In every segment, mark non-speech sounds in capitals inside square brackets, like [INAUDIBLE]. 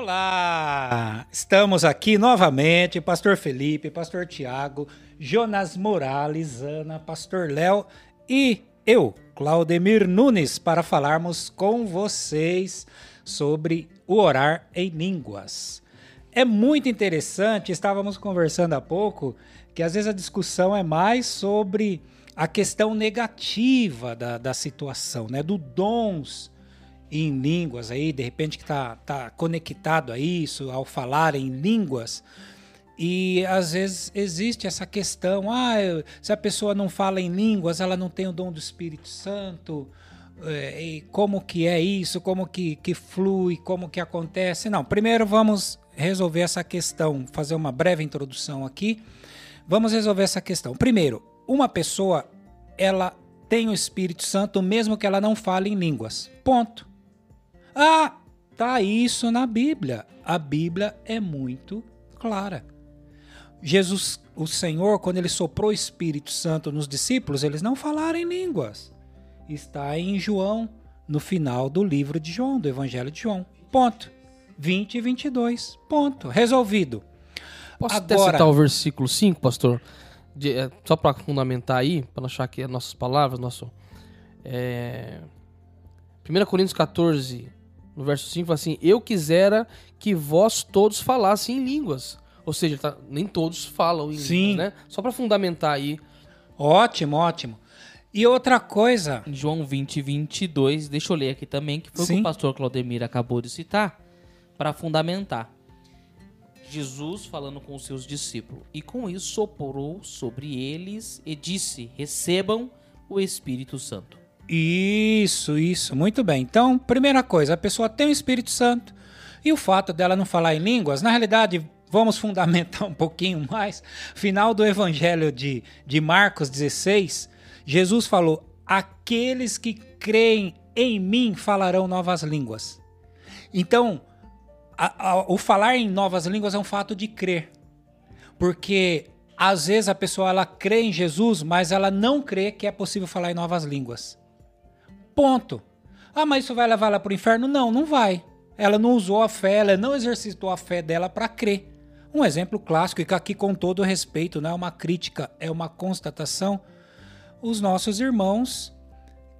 Olá! Estamos aqui novamente, Pastor Felipe, Pastor Tiago, Jonas Morales, Ana, Pastor Léo e eu, Claudemir Nunes, para falarmos com vocês sobre o orar em línguas. É muito interessante, estávamos conversando há pouco, que às vezes a discussão é mais sobre a questão negativa da, da situação, né? Do dons em línguas aí, de repente que está tá conectado a isso, ao falar em línguas. E às vezes existe essa questão, ah, se a pessoa não fala em línguas, ela não tem o dom do Espírito Santo, é, e como que é isso, como que, que flui, como que acontece. Não, primeiro vamos resolver essa questão, fazer uma breve introdução aqui. Vamos resolver essa questão. Primeiro, uma pessoa, ela tem o Espírito Santo mesmo que ela não fale em línguas. Ponto. Ah, tá isso na Bíblia. A Bíblia é muito clara. Jesus, o Senhor, quando ele soprou o Espírito Santo nos discípulos, eles não falaram em línguas. Está em João, no final do livro de João, do Evangelho de João. Ponto. 20 e 22. Ponto. Resolvido. Posso Agora, até citar o versículo 5, pastor? De, é, só para fundamentar aí, para não achar que é nossas palavras, nosso. É, 1 Coríntios 14, no verso 5, fala assim: Eu quisera que vós todos falassem em línguas. Ou seja, tá, nem todos falam em Sim. línguas, né? Só para fundamentar aí. Ótimo, ótimo. E outra coisa. João 20, 22, deixa eu ler aqui também, que foi Sim. o que o pastor Claudemir acabou de citar, para fundamentar. Jesus falando com os seus discípulos. E com isso soprou sobre eles e disse: Recebam o Espírito Santo. Isso, isso, muito bem. Então, primeira coisa, a pessoa tem o Espírito Santo e o fato dela não falar em línguas, na realidade, vamos fundamentar [LAUGHS] um pouquinho mais. Final do Evangelho de, de Marcos 16, Jesus falou: Aqueles que creem em mim falarão novas línguas. Então, a, a, o falar em novas línguas é um fato de crer. Porque às vezes a pessoa ela crê em Jesus, mas ela não crê que é possível falar em novas línguas. Ponto. Ah, mas isso vai levar ela para o inferno? Não, não vai. Ela não usou a fé, ela não exercitou a fé dela para crer. Um exemplo clássico, e que aqui com todo respeito, não é uma crítica, é uma constatação. Os nossos irmãos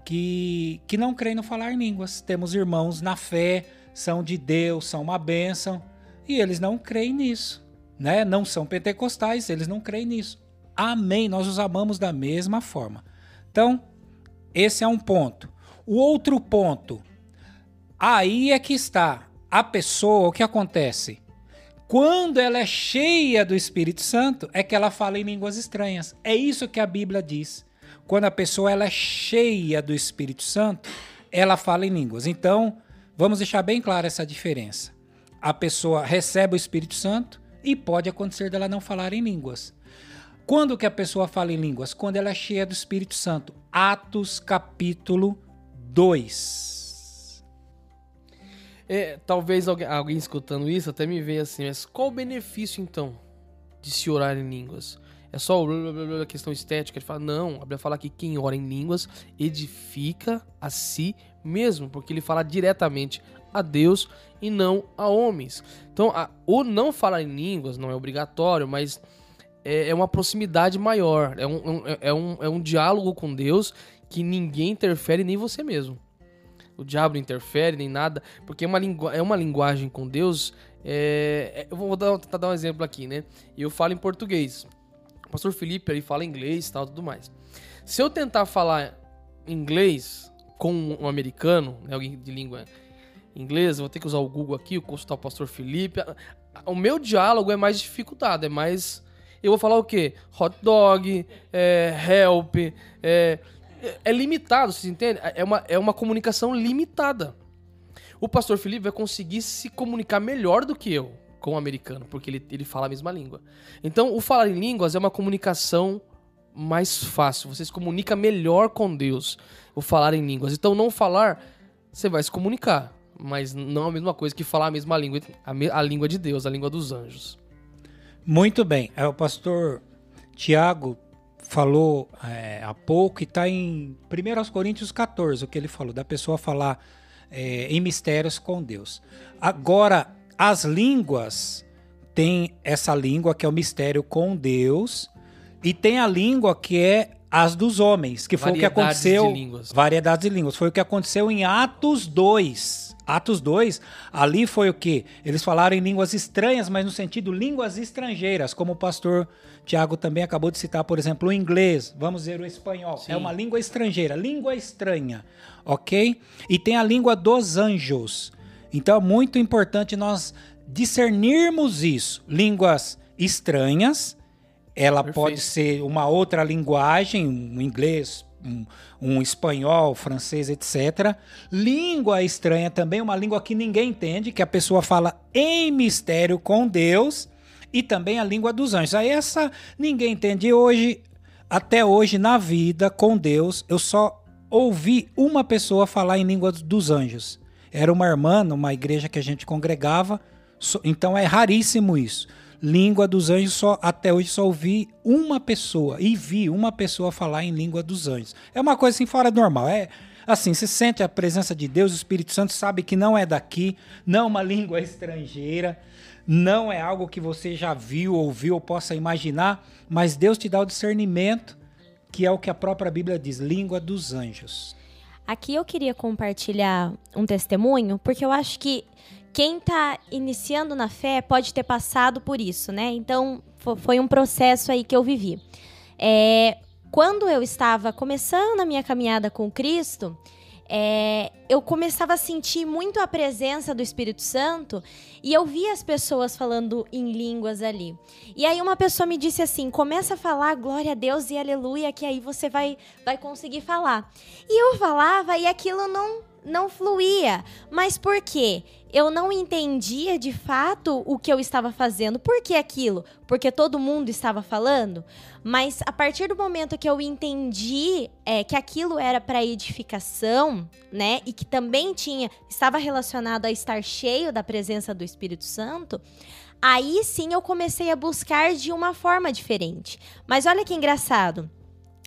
que, que não creem no falar línguas. Temos irmãos na fé, são de Deus, são uma bênção, e eles não creem nisso. Né? Não são pentecostais, eles não creem nisso. Amém, nós os amamos da mesma forma. Então, esse é um ponto. O outro ponto, aí é que está a pessoa, o que acontece? Quando ela é cheia do Espírito Santo, é que ela fala em línguas estranhas. É isso que a Bíblia diz. Quando a pessoa ela é cheia do Espírito Santo, ela fala em línguas. Então, vamos deixar bem clara essa diferença. A pessoa recebe o Espírito Santo e pode acontecer dela não falar em línguas. Quando que a pessoa fala em línguas? Quando ela é cheia do Espírito Santo. Atos capítulo 2. É, talvez alguém, alguém, escutando isso até me veja assim, mas qual o benefício então de se orar em línguas? É só a questão estética? Ele fala, não, a fala que quem ora em línguas edifica a si mesmo, porque ele fala diretamente a Deus e não a homens. Então, a, o não falar em línguas não é obrigatório, mas é, é uma proximidade maior, é um, é, é, um, é um diálogo com Deus que ninguém interfere, nem você mesmo. O diabo não interfere, nem nada, porque é uma, lingu é uma linguagem com Deus. É, é, eu vou dar, tentar dar um exemplo aqui, né? Eu falo em português. O pastor Felipe ele fala inglês e tal, tudo mais. Se eu tentar falar inglês com um americano, né, alguém de língua inglesa, vou ter que usar o Google aqui, consultar o pastor Felipe. O meu diálogo é mais dificultado, é mais. Eu vou falar o quê? Hot dog, é, help, é, é limitado, vocês entendem? É uma, é uma comunicação limitada. O pastor Felipe vai conseguir se comunicar melhor do que eu com o americano, porque ele, ele fala a mesma língua. Então, o falar em línguas é uma comunicação mais fácil. Você se comunica melhor com Deus, o falar em línguas. Então, não falar, você vai se comunicar, mas não é a mesma coisa que falar a mesma língua, a, me, a língua de Deus, a língua dos anjos. Muito bem. É o pastor Tiago falou é, há pouco e está em 1 Coríntios 14, o que ele falou, da pessoa falar é, em mistérios com Deus. Agora, as línguas tem essa língua que é o mistério com Deus e tem a língua que é as dos homens, que foi o que aconteceu. De línguas. Variedades de línguas. Foi o que aconteceu em Atos 2. Atos 2, ali foi o que? Eles falaram em línguas estranhas, mas no sentido línguas estrangeiras, como o pastor Tiago também acabou de citar, por exemplo, o inglês, vamos dizer o espanhol. Sim. É uma língua estrangeira, língua estranha, ok? E tem a língua dos anjos. Então é muito importante nós discernirmos isso. Línguas estranhas, ela Perfeito. pode ser uma outra linguagem, um inglês, um, um, espanhol, francês, etc. Língua estranha também, uma língua que ninguém entende, que a pessoa fala em mistério com Deus, e também a língua dos anjos. Aí essa ninguém entende. hoje, até hoje, na vida com Deus, eu só ouvi uma pessoa falar em língua dos anjos. Era uma irmã numa igreja que a gente congregava, então é raríssimo isso. Língua dos anjos, só até hoje só ouvi uma pessoa e vi uma pessoa falar em língua dos anjos. É uma coisa assim fora do normal. É assim, você sente a presença de Deus, o Espírito Santo sabe que não é daqui, não é uma [LAUGHS] língua estrangeira, não é algo que você já viu, ouviu ou possa imaginar, mas Deus te dá o discernimento, que é o que a própria Bíblia diz, língua dos anjos. Aqui eu queria compartilhar um testemunho, porque eu acho que quem está iniciando na fé pode ter passado por isso, né? Então, foi um processo aí que eu vivi. É, quando eu estava começando a minha caminhada com Cristo, é, eu começava a sentir muito a presença do Espírito Santo e eu via as pessoas falando em línguas ali. E aí uma pessoa me disse assim: começa a falar glória a Deus e aleluia, que aí você vai, vai conseguir falar. E eu falava e aquilo não não fluía. Mas por quê? Eu não entendia de fato o que eu estava fazendo. Por que aquilo? Porque todo mundo estava falando? Mas a partir do momento que eu entendi é, que aquilo era para edificação, né? E que também tinha, estava relacionado a estar cheio da presença do Espírito Santo, aí sim eu comecei a buscar de uma forma diferente. Mas olha que engraçado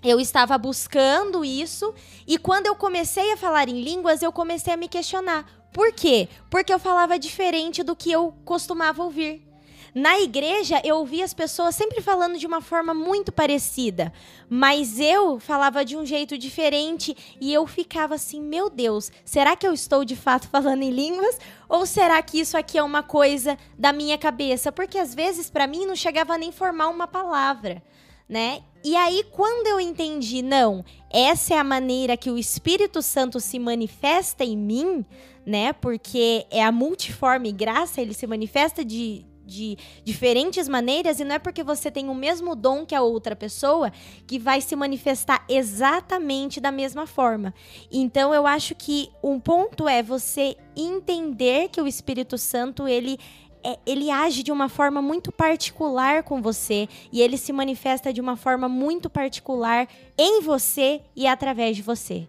eu estava buscando isso e quando eu comecei a falar em línguas, eu comecei a me questionar. Por quê? Porque eu falava diferente do que eu costumava ouvir. Na igreja, eu ouvia as pessoas sempre falando de uma forma muito parecida, mas eu falava de um jeito diferente e eu ficava assim: meu Deus, será que eu estou de fato [LAUGHS] falando em línguas? Ou será que isso aqui é uma coisa da minha cabeça? Porque às vezes, para mim, não chegava nem formar uma palavra né? E aí, quando eu entendi, não, essa é a maneira que o Espírito Santo se manifesta em mim, né? Porque é a multiforme graça, ele se manifesta de, de diferentes maneiras e não é porque você tem o mesmo dom que a outra pessoa que vai se manifestar exatamente da mesma forma. Então eu acho que um ponto é você entender que o Espírito Santo ele é, ele age de uma forma muito particular com você e ele se manifesta de uma forma muito particular em você e através de você.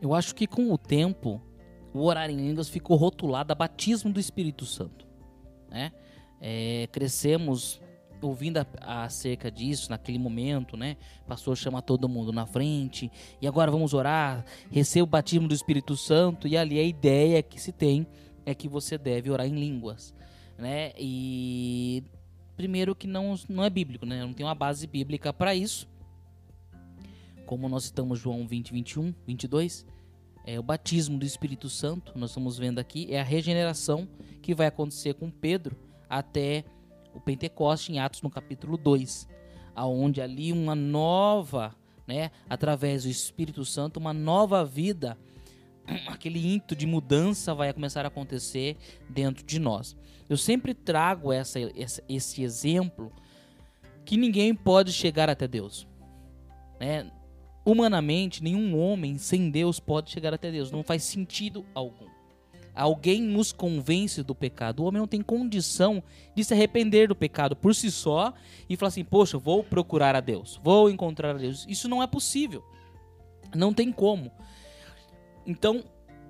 Eu acho que com o tempo, o orar em línguas ficou rotulado a batismo do Espírito Santo. Né? É, crescemos ouvindo acerca disso naquele momento, né? O pastor chama todo mundo na frente e agora vamos orar, receba o batismo do Espírito Santo e ali a ideia que se tem é que você deve orar em línguas, né? E primeiro que não, não é bíblico, né? Não tem uma base bíblica para isso. Como nós citamos João 20, 21, 22, é o batismo do Espírito Santo, nós estamos vendo aqui, é a regeneração que vai acontecer com Pedro até o Pentecoste em Atos no capítulo 2, aonde ali uma nova, né, através do Espírito Santo, uma nova vida aquele ímpeto de mudança vai começar a acontecer dentro de nós. Eu sempre trago essa, essa, esse exemplo que ninguém pode chegar até Deus. Né? Humanamente, nenhum homem sem Deus pode chegar até Deus. Não faz sentido algum. Alguém nos convence do pecado. O homem não tem condição de se arrepender do pecado por si só e falar assim: Poxa, vou procurar a Deus, vou encontrar a Deus. Isso não é possível. Não tem como. Então,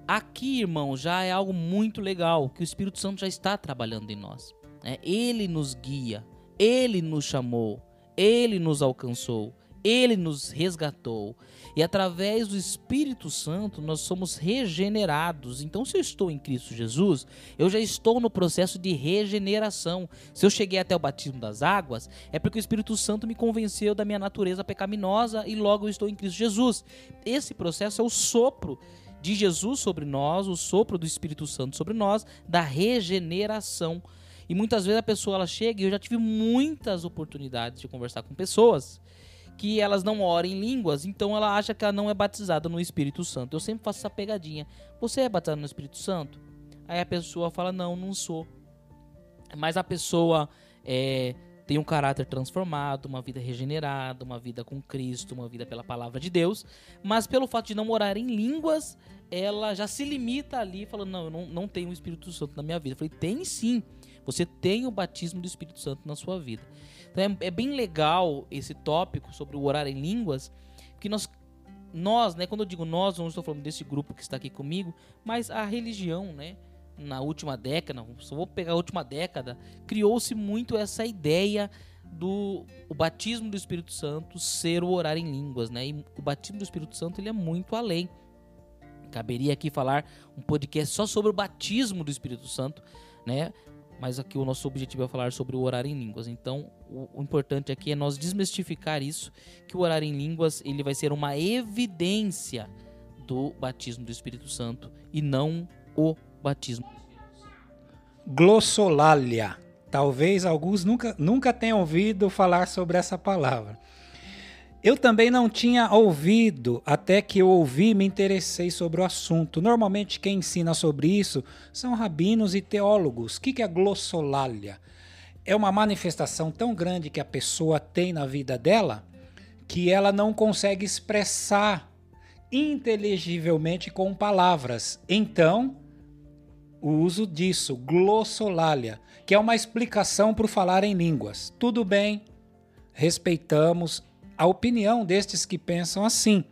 aqui, irmão, já é algo muito legal que o Espírito Santo já está trabalhando em nós. Né? Ele nos guia, ele nos chamou, ele nos alcançou, Ele nos resgatou. E através do Espírito Santo nós somos regenerados. Então, se eu estou em Cristo Jesus, eu já estou no processo de regeneração. Se eu cheguei até o batismo das águas, é porque o Espírito Santo me convenceu da minha natureza pecaminosa e logo eu estou em Cristo Jesus. Esse processo é o sopro de Jesus sobre nós, o sopro do Espírito Santo sobre nós, da regeneração. E muitas vezes a pessoa ela chega, e eu já tive muitas oportunidades de conversar com pessoas que elas não oram em línguas, então ela acha que ela não é batizada no Espírito Santo. Eu sempre faço essa pegadinha. Você é batizado no Espírito Santo? Aí a pessoa fala: Não, não sou. Mas a pessoa é, tem um caráter transformado, uma vida regenerada, uma vida com Cristo, uma vida pela palavra de Deus, mas pelo fato de não orar em línguas, ela já se limita ali, falando: Não, eu não, não tenho o Espírito Santo na minha vida. Eu falei: Tem sim. Você tem o batismo do Espírito Santo na sua vida. Então é, é bem legal esse tópico sobre o orar em línguas, que nós nós, né, quando eu digo nós, não estou falando desse grupo que está aqui comigo, mas a religião, né, na última década, só vou pegar a última década, criou-se muito essa ideia do o batismo do Espírito Santo ser o orar em línguas, né? E o batismo do Espírito Santo ele é muito além. Caberia aqui falar um podcast só sobre o batismo do Espírito Santo, né? Mas aqui o nosso objetivo é falar sobre o orar em línguas. Então, o, o, importante aqui é nós desmistificar isso, que o orar em línguas ele vai ser uma evidência do batismo do Espírito Santo e não o batismo. Glossolalia. Talvez alguns nunca, nunca tenham ouvido falar sobre essa palavra. Eu também não tinha ouvido, até que eu ouvi e me interessei sobre o assunto. Normalmente quem ensina sobre isso são rabinos e teólogos. O que é glossolalia? É uma manifestação tão grande que a pessoa tem na vida dela que ela não consegue expressar inteligivelmente com palavras. Então, o uso disso, glossolalia, que é uma explicação para o falar em línguas. Tudo bem, respeitamos, a opinião destes que pensam assim.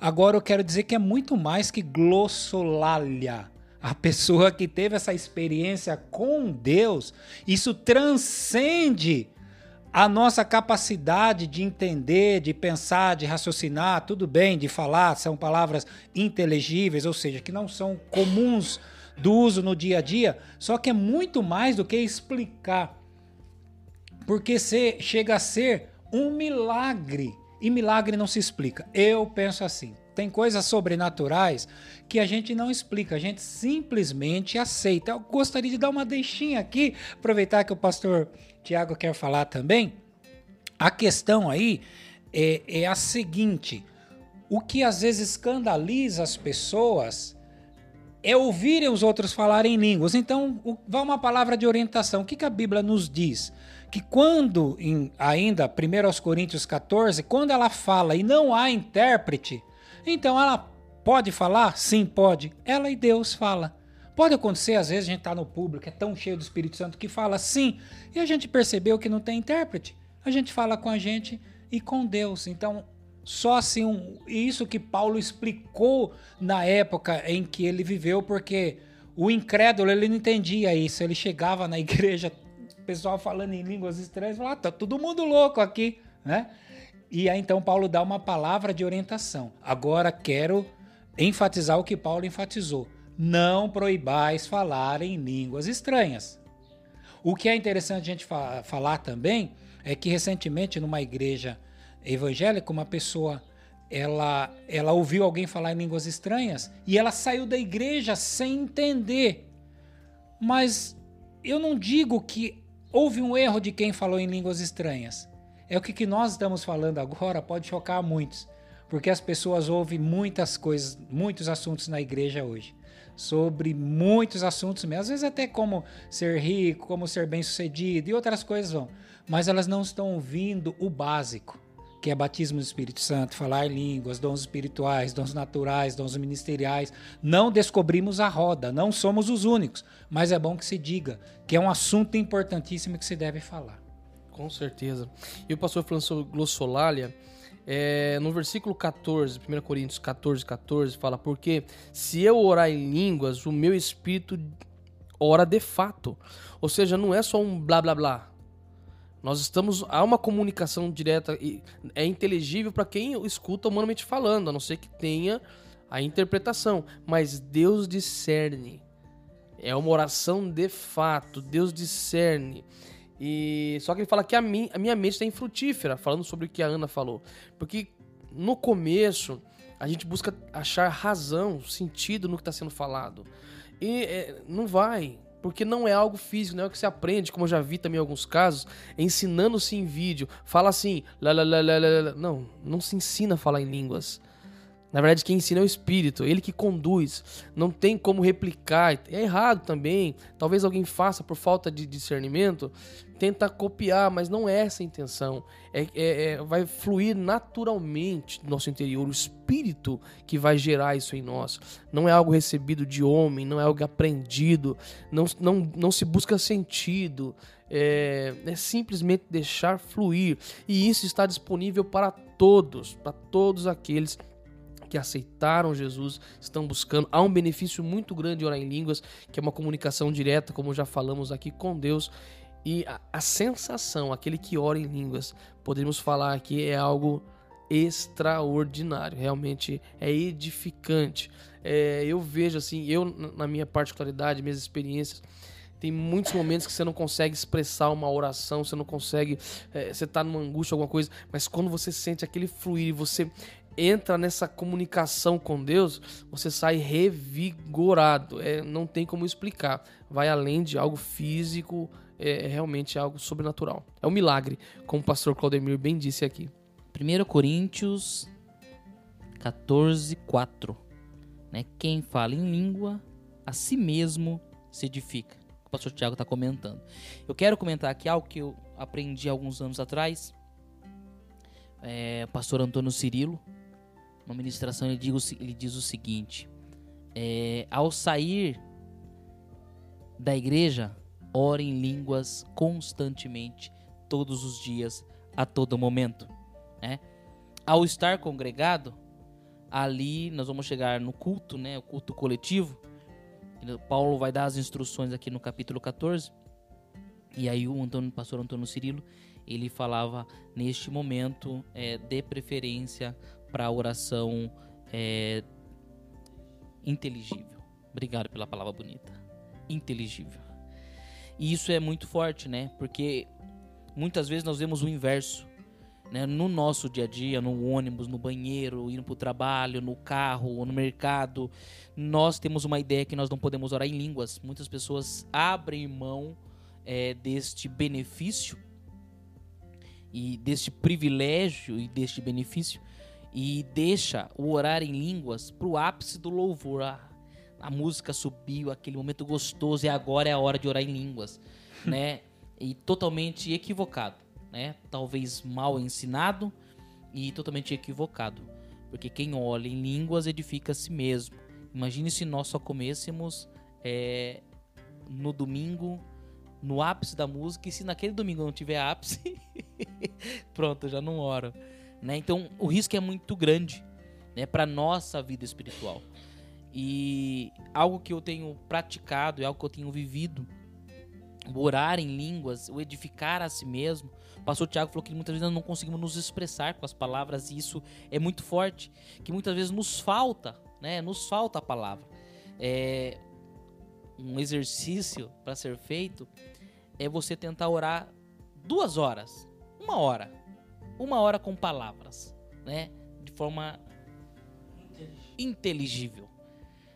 Agora eu quero dizer que é muito mais que glossolalia. A pessoa que teve essa experiência com Deus, isso transcende a nossa capacidade de entender, de pensar, de raciocinar, tudo bem, de falar, são palavras inteligíveis, ou seja, que não são comuns do uso no dia a dia, só que é muito mais do que explicar. Porque se chega a ser um milagre. E milagre não se explica. Eu penso assim. Tem coisas sobrenaturais que a gente não explica, a gente simplesmente aceita. Eu gostaria de dar uma deixinha aqui, aproveitar que o pastor Tiago quer falar também. A questão aí é, é a seguinte: o que às vezes escandaliza as pessoas é ouvirem os outros falarem línguas. Então, vai uma palavra de orientação. O que, que a Bíblia nos diz? que quando, em, ainda 1 Coríntios 14, quando ela fala e não há intérprete, então ela pode falar? Sim, pode. Ela e Deus fala. Pode acontecer, às vezes a gente está no público, é tão cheio do Espírito Santo que fala sim, e a gente percebeu que não tem intérprete. A gente fala com a gente e com Deus. Então, só assim, um, isso que Paulo explicou na época em que ele viveu, porque o incrédulo ele não entendia isso. Ele chegava na [LAUGHS] igreja pessoal falando em línguas estranhas, fala, ah, tá todo mundo louco aqui, né? E aí então Paulo dá uma palavra de orientação. Agora quero enfatizar o que Paulo enfatizou. Não proibais falar em línguas estranhas. O que é interessante a gente fa falar também é que recentemente numa igreja evangélica uma pessoa ela ela ouviu alguém falar em línguas estranhas e ela saiu da igreja sem entender. Mas eu não digo que Houve um erro de quem falou em línguas estranhas. É o que, que nós estamos falando agora, pode chocar muitos, porque as pessoas ouvem muitas coisas, muitos assuntos na igreja hoje. Sobre muitos assuntos mesmo, às vezes até como ser rico, como ser bem sucedido e outras coisas vão, mas elas não estão ouvindo o básico que é batismo do Espírito Santo, falar línguas, dons espirituais, dons naturais, dons ministeriais. Não descobrimos a roda, não somos os únicos, mas é bom que se diga que é um assunto importantíssimo que se deve falar. Com certeza. E o pastor falando sobre glossolalia, é, no versículo 14, 1 Coríntios 14, 14, fala: Porque se eu orar em línguas, o meu espírito ora de fato. Ou seja, não é só um blá blá blá Nós estamos. Há uma comunicação direta e é inteligível para quem escuta humanamente falando, a não ser que tenha a interpretação. Mas Deus discerne. É uma oração de fato. Deus discerne. E só que ele fala que a, mi, a minha mente está infrutífera, falando sobre o que a Ana falou. Porque no começo a gente busca achar razão, sentido no que está sendo falado. E é, não vai. Porque não é algo físico, não é o que você aprende, como eu já vi também em alguns casos, ensinando-se em vídeo. Fala assim, lá, lá, lá, lá, não, não se ensina a falar em línguas. Na verdade, quem ensina é o Espírito, ele que conduz. Não tem como replicar. É errado também. Talvez alguém faça por falta de discernimento, tenta copiar, mas não é essa a intenção. É, é, é, vai fluir naturalmente no nosso interior. O Espírito que vai gerar isso em nós. Não é algo recebido de homem, não é algo aprendido. Não, não, não se busca sentido. É, é simplesmente deixar fluir. E isso está disponível para todos, para todos aqueles que aceitaram Jesus estão buscando. Há um benefício muito grande em orar em línguas, que é uma comunicação direta, como já falamos aqui, com Deus. E a, a sensação, aquele que ora em línguas, podemos falar aqui, é algo extraordinário. Realmente é edificante. É, eu vejo assim, eu, na minha particularidade, minhas experiências, tem muitos momentos que você não consegue expressar uma oração, você não consegue, é, você está numa angústia, alguma coisa, mas quando você sente aquele fluir e você entra nessa comunicação com Deus, você sai revigorado. É, não tem como explicar. Vai além de algo físico, é, é realmente algo sobrenatural. É um milagre, como o pastor Claudemir bem disse aqui. 1 Coríntios 14, 4. Né? Quem fala em língua, a si mesmo se edifica. O pastor Tiago está comentando. Eu quero comentar aqui algo que eu aprendi alguns anos atrás. É, pastor Antônio Cirilo, uma ministração, ele diz, ele diz o seguinte: é, ao sair da igreja, ore em línguas constantemente, todos os dias, a todo momento. Né? Ao estar congregado, ali nós vamos chegar no culto, né, o culto coletivo. Paulo vai dar as instruções aqui no capítulo 14. E aí o Antônio, pastor Antônio Cirilo, ele falava neste momento é, de preferência para a oração é, inteligível. Obrigado pela palavra bonita. Inteligível. E isso é muito forte, né? Porque muitas vezes nós vemos o inverso. Né? No nosso dia a dia, no ônibus, no banheiro, indo para o trabalho, no carro, no mercado, nós temos uma ideia que nós não podemos orar em línguas. Muitas pessoas abrem mão é, deste benefício e deste privilégio e deste benefício e deixa o orar em línguas pro ápice do louvor. A, a música subiu, aquele momento gostoso e agora é a hora de orar em línguas, [LAUGHS] né? E totalmente equivocado, né? Talvez mal ensinado e totalmente equivocado, porque quem olha em línguas edifica a si mesmo. Imagine se nós só comêssemos é, no domingo no ápice da música e se naquele domingo não tiver ápice, [LAUGHS] pronto, já não oro. Né? Então o risco é muito grande né, para nossa vida espiritual. E algo que eu tenho praticado, é algo que eu tenho vivido, orar em línguas, o edificar a si mesmo. O pastor Tiago falou que muitas vezes nós não conseguimos nos expressar com as palavras e isso é muito forte, que muitas vezes nos falta, né? Nos falta a palavra. É um exercício para ser feito é você tentar orar duas horas, uma hora, uma hora com palavras, né? De forma inteligível,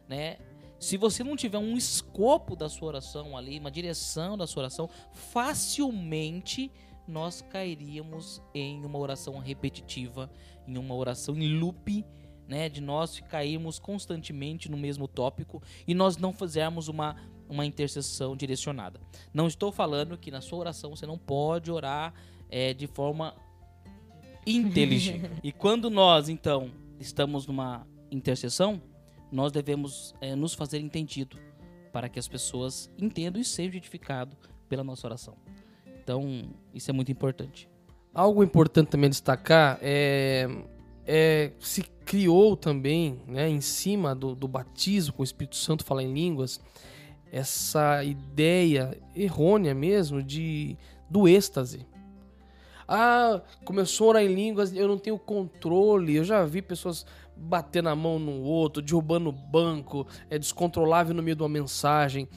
né? Se você não tiver um escopo da sua oração ali, uma direção da sua oração, facilmente nós cairíamos em uma oração repetitiva, em uma oração em loop, né, de nós cairmos constantemente no mesmo tópico e nós não fizermos uma uma intercessão direcionada. Não estou falando que na sua oração você não pode orar é, de forma inteligente. [LAUGHS] e quando nós, então, estamos numa intercessão, nós devemos é, nos fazer entendido para que as pessoas entendam e sejam edificados pela nossa oração. Então, isso é muito importante. Algo importante também destacar é, é se criou também, né, em cima do, do batismo com o Espírito Santo, falar em línguas, essa ideia errônea mesmo de do êxtase. Ah, começou a orar em línguas, eu não tenho controle. Eu já vi pessoas bater na mão no outro, derrubando o banco, é descontrolável no meio de uma mensagem.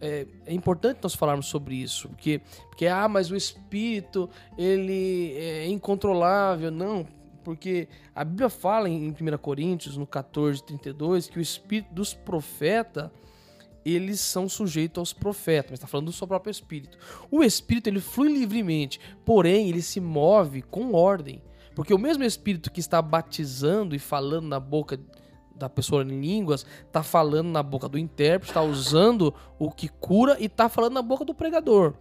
É, é, importante nós falarmos sobre isso, porque, porque ah, mas o espírito ele é incontrolável. Não, porque a Bíblia fala em 1 Coríntios, no 14, 32, que o espírito dos profetas eles são sujeitos aos profetas, mas está falando do seu próprio espírito. O espírito ele flui livremente, porém ele se move com ordem, porque o mesmo espírito que está batizando e falando na boca da pessoa em línguas, está falando na boca do intérprete, está usando o que cura e está falando na boca do pregador.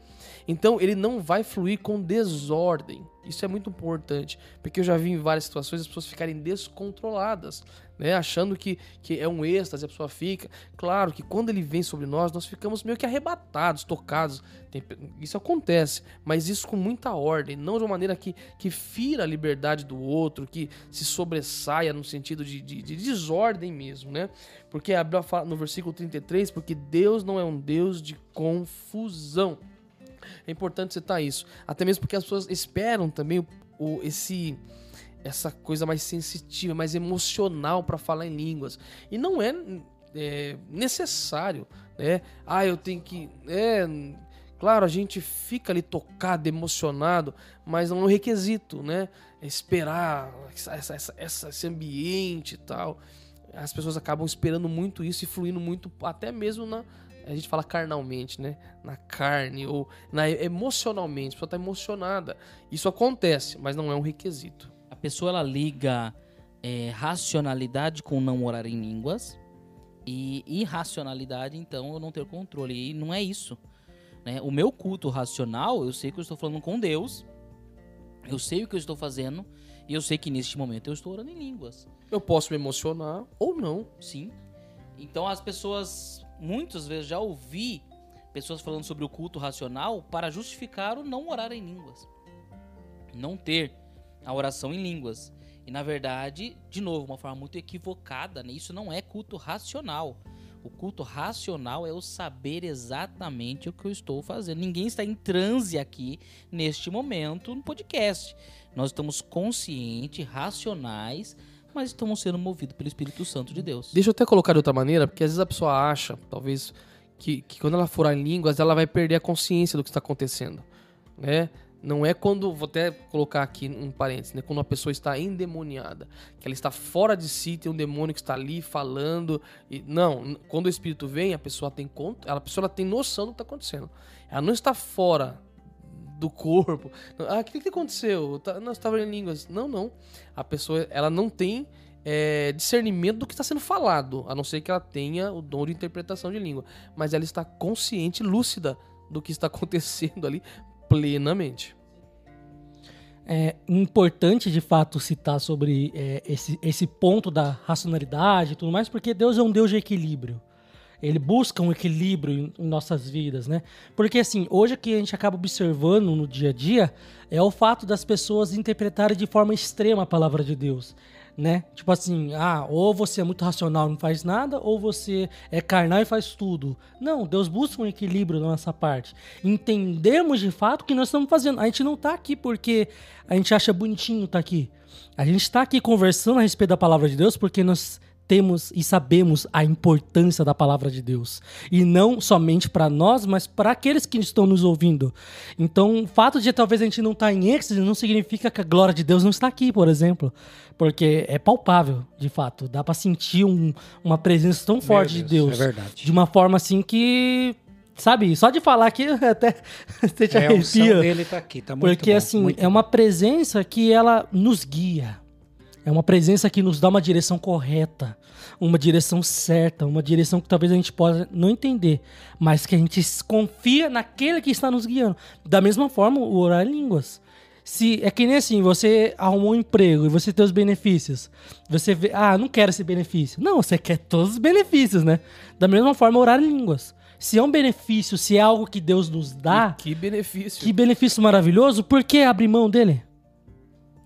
Então ele não vai fluir com desordem. Isso é muito importante, porque eu já vi em várias situações as pessoas ficarem descontroladas, né? achando que, que é um êxtase, a pessoa fica. Claro que quando ele vem sobre nós, nós ficamos meio que arrebatados, tocados. Isso acontece, mas isso com muita ordem, não de uma maneira que, que fira a liberdade do outro, que se sobressaia no sentido de, de, de desordem mesmo, né? Porque a Bíblia fala no versículo 33, porque Deus não é um Deus de confusão. É importante citar isso. Até mesmo porque as pessoas esperam também o, o esse essa coisa mais sensitiva, mais emocional para falar em línguas. E não é, é, necessário, né? Ah, eu tenho que. É, claro, a gente fica ali tocado, emocionado, mas não é um requisito, né? É esperar essa, essa, essa, esse ambiente e tal. As pessoas acabam esperando muito isso e fluindo muito, até mesmo na, a gente fala carnalmente, né? Na carne ou na, emocionalmente. A pessoa está emocionada. Isso acontece, mas não é um requisito. A pessoa ela liga é, racionalidade com não orar em línguas e irracionalidade, então, eu não ter controle. E não é isso. Né? O meu culto racional, eu sei que eu estou falando com Deus, eu sei o que eu estou fazendo e eu sei que neste momento eu estou orando em línguas. Eu posso me emocionar ou não. Sim. Então as pessoas muitas vezes já ouvi pessoas falando sobre o culto racional para justificar o não orar em línguas. Não ter a oração em línguas. E na verdade, de novo, uma forma muito equivocada, né? isso não é culto racional. O culto racional é o saber exatamente o que eu estou fazendo. Ninguém está em transe aqui neste momento no podcast. Nós estamos conscientes, racionais mas estamos sendo movidos pelo Espírito Santo de Deus. Deixa eu até colocar de outra maneira, porque às vezes a pessoa acha, talvez, que, que quando ela for em línguas, ela vai perder a consciência do que está acontecendo, né? Não é quando, vou até colocar aqui um parênteses, né? Quando uma pessoa está endemoniada, que ela está fora de si, tem um demônio que está ali falando. E, não, quando o espírito vem, a pessoa tem conta, a pessoa tem noção do que está acontecendo. Ela não está fora do corpo. Ah, o que, que aconteceu? Tá, nós estava em línguas. Não, não. A pessoa, ela não tem é, discernimento do que está sendo falado, a não ser que ela tenha o dom de interpretação de língua. Mas ela está consciente, lúcida do que está [LAUGHS] acontecendo ali plenamente. É importante de fato citar sobre é, esse, esse ponto da racionalidade e tudo mais, porque Deus é um Deus de equilíbrio ele busca um equilíbrio em, nossas vidas, né? Porque assim, hoje o que a gente acaba observando no dia a dia é o fato das pessoas interpretarem de forma extrema a palavra de Deus, né? Tipo assim, ah, ou você é muito racional e não faz nada, ou você é carnal e faz tudo. Não, Deus busca um equilíbrio na nossa parte. Entendemos de fato o que nós estamos fazendo. A gente não está aqui porque a gente acha bonitinho estar tá aqui. A gente está aqui conversando a respeito da palavra de Deus porque nós temos e sabemos a importância da palavra de Deus. E não somente para nós, mas para aqueles que estão nos ouvindo. Então, o fato de talvez a gente não estar tá em êxtase não significa que a glória de Deus não está aqui, por exemplo. Porque é palpável, de fato. Dá para sentir um, uma presença tão forte Deus, de Deus. É verdade. De uma forma assim que sabe, só de falar aqui [LAUGHS] até você te é, arrepia. dele tá aqui, tá muito Porque bom, assim, é uma presença que ela nos guia é uma presença que nos dá uma direção correta, uma direção certa, uma direção que talvez a gente possa não entender, mas que a gente confia naquele que está nos guiando. Da mesma forma, o orar em línguas. Se é que nem assim, você arrumou um emprego e você tem os benefícios. Você vê, ah, não quero esse benefício. Não, você quer todos os benefícios, né? Da mesma forma, orar em línguas. Se é um benefício, se é algo que Deus nos dá. E que benefício. Que benefício maravilhoso, por que abrir mão dele?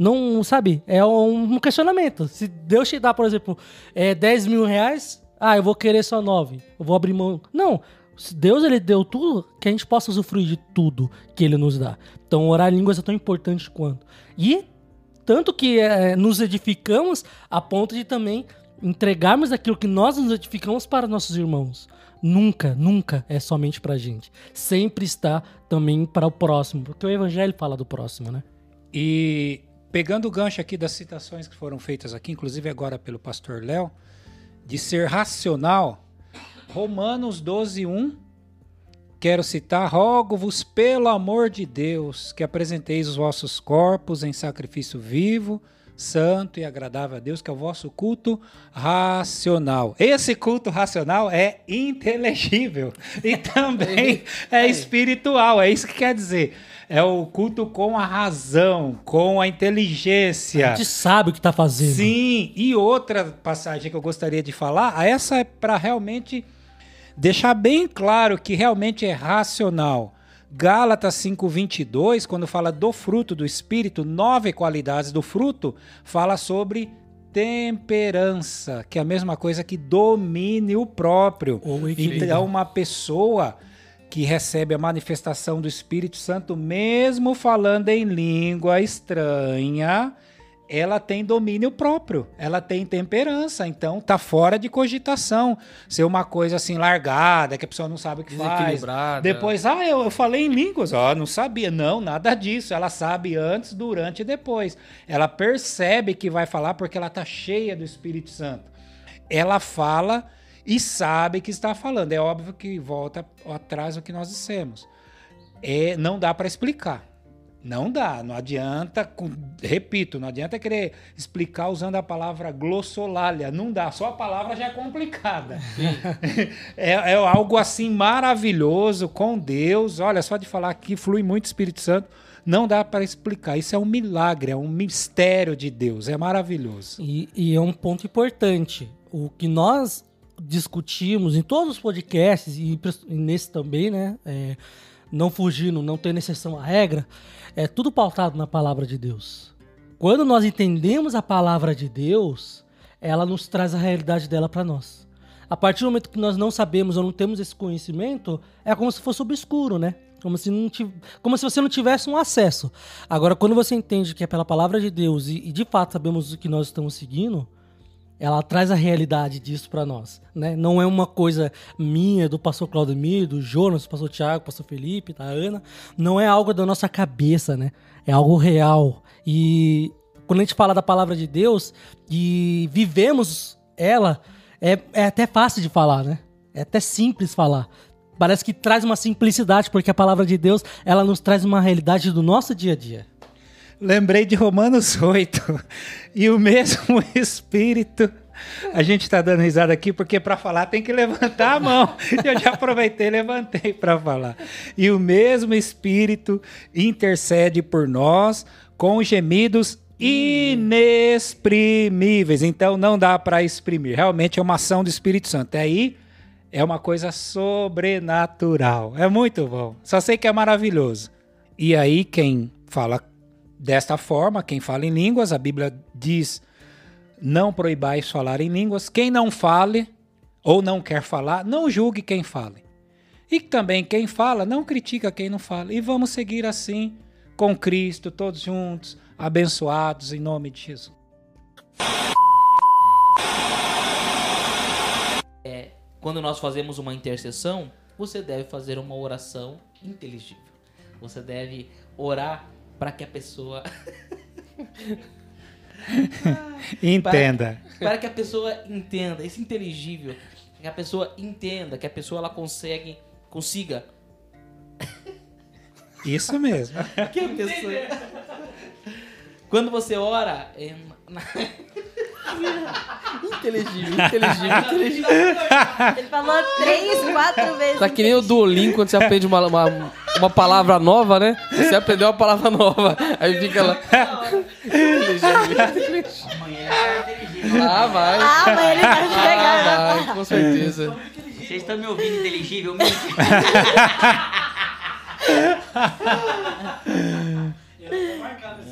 Não, sabe? É um questionamento. Se Deus te dá, por exemplo, é, 10 mil reais, ah, eu vou querer só 9. Eu vou abrir mão. Não. Deus ele deu tudo que a gente possa usufruir de tudo que ele nos dá. Então orar em línguas é tão importante quanto. E tanto que é, nos edificamos a ponto de também entregarmos aquilo que nós nos edificamos para nossos irmãos. Nunca, nunca é somente pra gente. Sempre está também para o próximo, porque o evangelho fala do próximo, né? E pegando o gancho aqui das citações que foram feitas aqui, inclusive agora pelo pastor Léo, de ser racional, Romanos 12, 1, quero citar: Rogo-vos pelo amor de Deus que apresenteis os vossos corpos em sacrifício vivo, santo e agradável a Deus, que é o vosso culto racional. Esse culto racional é inteligível [LAUGHS] e também é espiritual, é isso que quer dizer. É o culto com a razão, com a inteligência. A gente sabe o que está fazendo. Sim, e outra passagem que eu gostaria de falar, essa é para realmente deixar bem claro que realmente é racional. Gálatas 5:22, quando fala do fruto do espírito, nove qualidades do fruto, fala sobre temperança, que é a mesma coisa que domínio próprio. Então, uma pessoa que recebe a manifestação do Espírito Santo, mesmo falando em língua estranha, ela tem domínio próprio, ela tem temperança, então tá fora de cogitação ser uma coisa assim largada, que a pessoa não sabe o que faz. Depois, ah, eu, eu falei em línguas, ó, não sabia. Não, nada disso. Ela sabe antes, durante e depois. Ela percebe que vai falar porque ela tá cheia do Espírito Santo. Ela fala e sabe que está falando. É óbvio que volta atrás do que nós dissemos. É, não dá para explicar. Não dá, não adianta, repito, não adianta querer explicar usando a palavra glossolalia, não dá, só a palavra já é complicada. [LAUGHS] é, é, algo assim maravilhoso com Deus, olha, só de falar aqui flui muito Espírito Santo, não dá para explicar, isso é um milagre, é um mistério de Deus, é maravilhoso. E, e é um ponto importante, o que nós discutimos em todos os podcasts, e nesse também, né, é, não fugindo, não tendo exceção à regra, é tudo pautado na palavra de Deus. Quando nós entendemos a palavra de Deus, ela nos traz a realidade dela para nós. A partir do momento que nós não sabemos ou não temos esse conhecimento, é como se fosse obscuro, né? Como se, não tiv... como se você não tivesse um acesso. Agora, quando você entende que é pela palavra de Deus e, e de fato sabemos o que nós estamos seguindo, ela traz a realidade disso para nós, né? Não é uma coisa minha, do pastor Claudemir, do Jonas, do pastor Tiago, do pastor Felipe, da Ana, não é algo da nossa cabeça, né? É algo real. E quando a gente fala da palavra de Deus e vivemos ela, é, é até fácil de falar, né? É até simples falar. Parece que traz uma simplicidade, porque a palavra de Deus, ela nos traz uma realidade do nosso dia a dia lembrei de Romanos [LAUGHS] 8. E o mesmo [LAUGHS] Espírito. A gente está dando risada aqui porque para falar tem que levantar a mão. [LAUGHS] Eu já aproveitei e levantei para falar. E o mesmo Espírito intercede por nós com gemidos inexprimíveis. Então não dá para exprimir. Realmente é uma ação do Espírito Santo. E aí é uma coisa sobrenatural. É muito bom. Só sei que é maravilhoso. E aí quem fala Desta forma, quem fala em línguas, a Bíblia diz: não proibais falar em línguas. Quem não fale ou não quer falar, não julgue quem fale. E também quem fala, não critica quem não fala. E vamos seguir assim com Cristo, todos juntos, abençoados em nome de Jesus. É, quando nós fazemos uma intercessão, você deve fazer uma oração inteligível. Você deve orar para [LAUGHS] que a pessoa entenda. Para, para, que a pessoa entenda, esse inteligível, que a pessoa entenda, que a pessoa ela consegue, consiga. Isso mesmo. [LAUGHS] que a pessoa. Quando você ora, é... inteligível, inteligível, inteligível. Ele falou três, quatro vezes. Tá que nem o Duolingo quando você aprende uma, uma, uma palavra nova, né? Você aprendeu uma palavra nova. Aí fica lá. inteligível, Amanhã é inteligível. Ah, vai. Ah, amanhã ele vai chegar. Ah, vai, com certeza. Vocês estão me ouvindo inteligível? Ai, meu Deus.